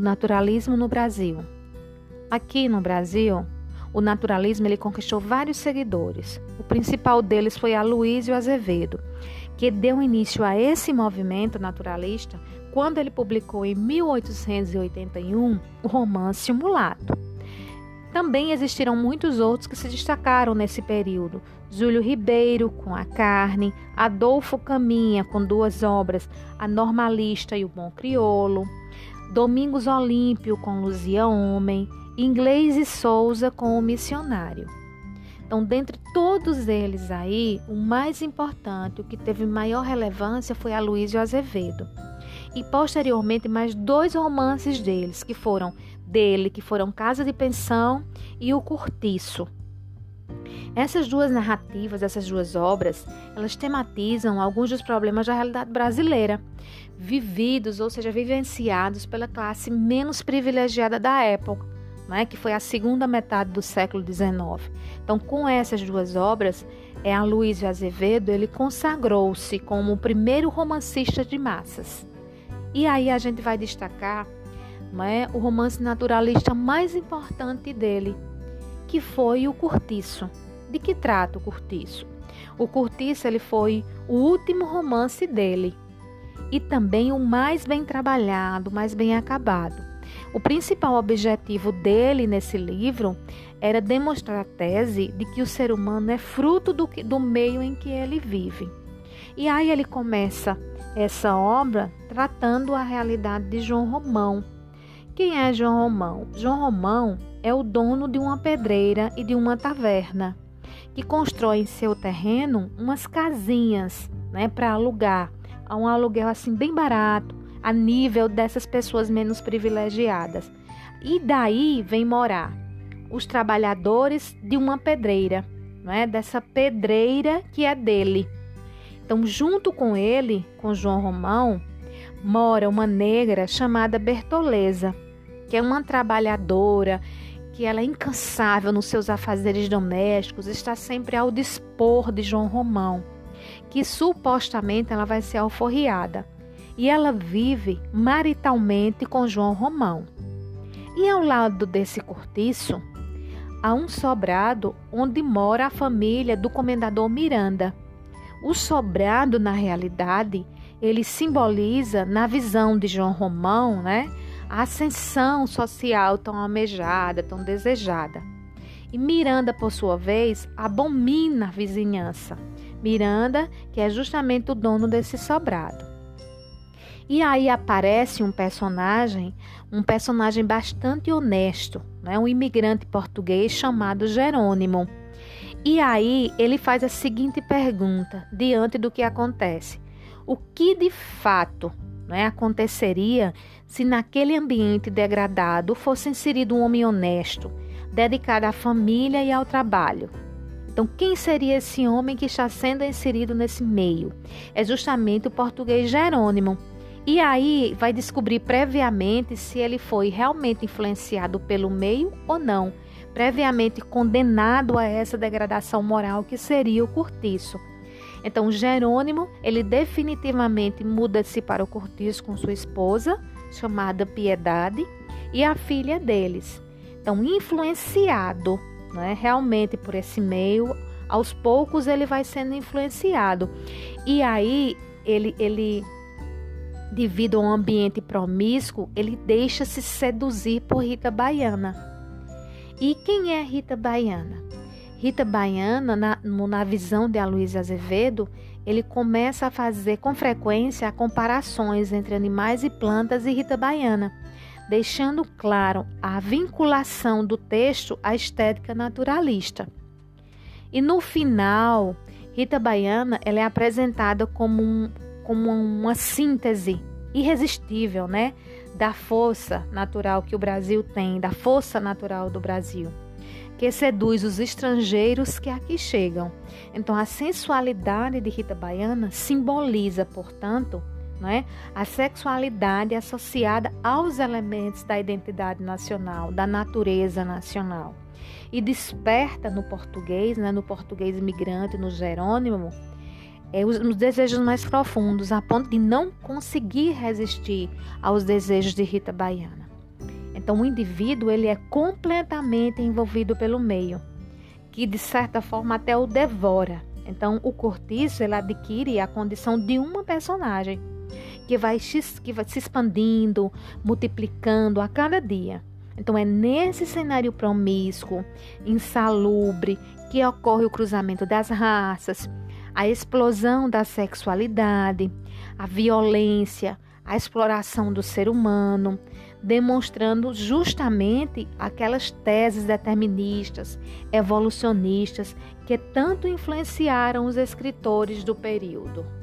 o naturalismo no Brasil. Aqui no Brasil, o naturalismo ele conquistou vários seguidores. O principal deles foi Aloysio Azevedo, que deu início a esse movimento naturalista quando ele publicou em 1881 o romance Mulato. Também existiram muitos outros que se destacaram nesse período. Júlio Ribeiro, com A Carne, Adolfo Caminha, com duas obras, A Normalista e o Bom Criolo, Domingos Olímpio, com Luzia Homem, Inglês e Souza, com O Missionário. Então, dentre todos eles aí, o mais importante, o que teve maior relevância foi a Luísio Azevedo. E posteriormente mais dois romances deles, que foram dele, que foram Casa de Pensão e O Cortiço. Essas duas narrativas, essas duas obras, elas tematizam alguns dos problemas da realidade brasileira, vividos, ou seja, vivenciados pela classe menos privilegiada da época, né, que foi a segunda metade do século XIX. Então, com essas duas obras, é a Luiz Azevedo, ele consagrou-se como o primeiro romancista de massas. E aí a gente vai destacar né, o romance naturalista mais importante dele, que foi o Curtiço. De que trata o Curtiço? O Curtiço ele foi o último romance dele e também o mais bem trabalhado, mais bem acabado. O principal objetivo dele nesse livro era demonstrar a tese de que o ser humano é fruto do, que, do meio em que ele vive. E aí ele começa essa obra tratando a realidade de João Romão, quem é João Romão? João Romão é o dono de uma pedreira e de uma taverna, que constrói em seu terreno umas casinhas né, para alugar, a um aluguel assim bem barato, a nível dessas pessoas menos privilegiadas. E daí vem morar os trabalhadores de uma pedreira, é? dessa pedreira que é dele. Então, junto com ele, com João Romão, mora uma negra chamada Bertoleza que é uma trabalhadora, que ela é incansável nos seus afazeres domésticos, está sempre ao dispor de João Romão, que supostamente ela vai ser alforriada. E ela vive maritalmente com João Romão. E ao lado desse cortiço, há um sobrado onde mora a família do comendador Miranda. O sobrado, na realidade, ele simboliza, na visão de João Romão, né, a ascensão social tão almejada, tão desejada. E Miranda, por sua vez, abomina a vizinhança. Miranda, que é justamente o dono desse sobrado. E aí aparece um personagem, um personagem bastante honesto, né? um imigrante português chamado Jerônimo. E aí ele faz a seguinte pergunta diante do que acontece: o que de fato né, aconteceria se naquele ambiente degradado fosse inserido um homem honesto, dedicado à família e ao trabalho. Então, quem seria esse homem que está sendo inserido nesse meio? É justamente o português Jerônimo. E aí vai descobrir previamente se ele foi realmente influenciado pelo meio ou não, previamente condenado a essa degradação moral que seria o cortiço. Então, Jerônimo, ele definitivamente muda-se para o cortiço com sua esposa, chamada Piedade, e a filha deles. Então, influenciado né, realmente por esse meio, aos poucos ele vai sendo influenciado. E aí, ele, ele devido a um ambiente promíscuo, ele deixa-se seduzir por Rita Baiana. E quem é Rita Baiana? Rita Baiana, na, na visão de Aloysio Azevedo, ele começa a fazer com frequência comparações entre animais e plantas e Rita Baiana, deixando claro a vinculação do texto à estética naturalista. E no final, Rita Baiana ela é apresentada como, um, como uma síntese irresistível, né, da força natural que o Brasil tem, da força natural do Brasil que seduz os estrangeiros que aqui chegam. Então, a sensualidade de Rita Baiana simboliza, portanto, né, a sexualidade associada aos elementos da identidade nacional, da natureza nacional. E desperta no português, né, no português imigrante, no Jerônimo, é, os, os desejos mais profundos, a ponto de não conseguir resistir aos desejos de Rita Baiana. Então o indivíduo ele é completamente envolvido pelo meio, que de certa forma até o devora. Então o cortiço ele adquire a condição de uma personagem que vai, que vai se expandindo, multiplicando a cada dia. Então é nesse cenário promíscuo, insalubre, que ocorre o cruzamento das raças, a explosão da sexualidade, a violência, a exploração do ser humano, demonstrando justamente aquelas teses deterministas, evolucionistas que tanto influenciaram os escritores do período.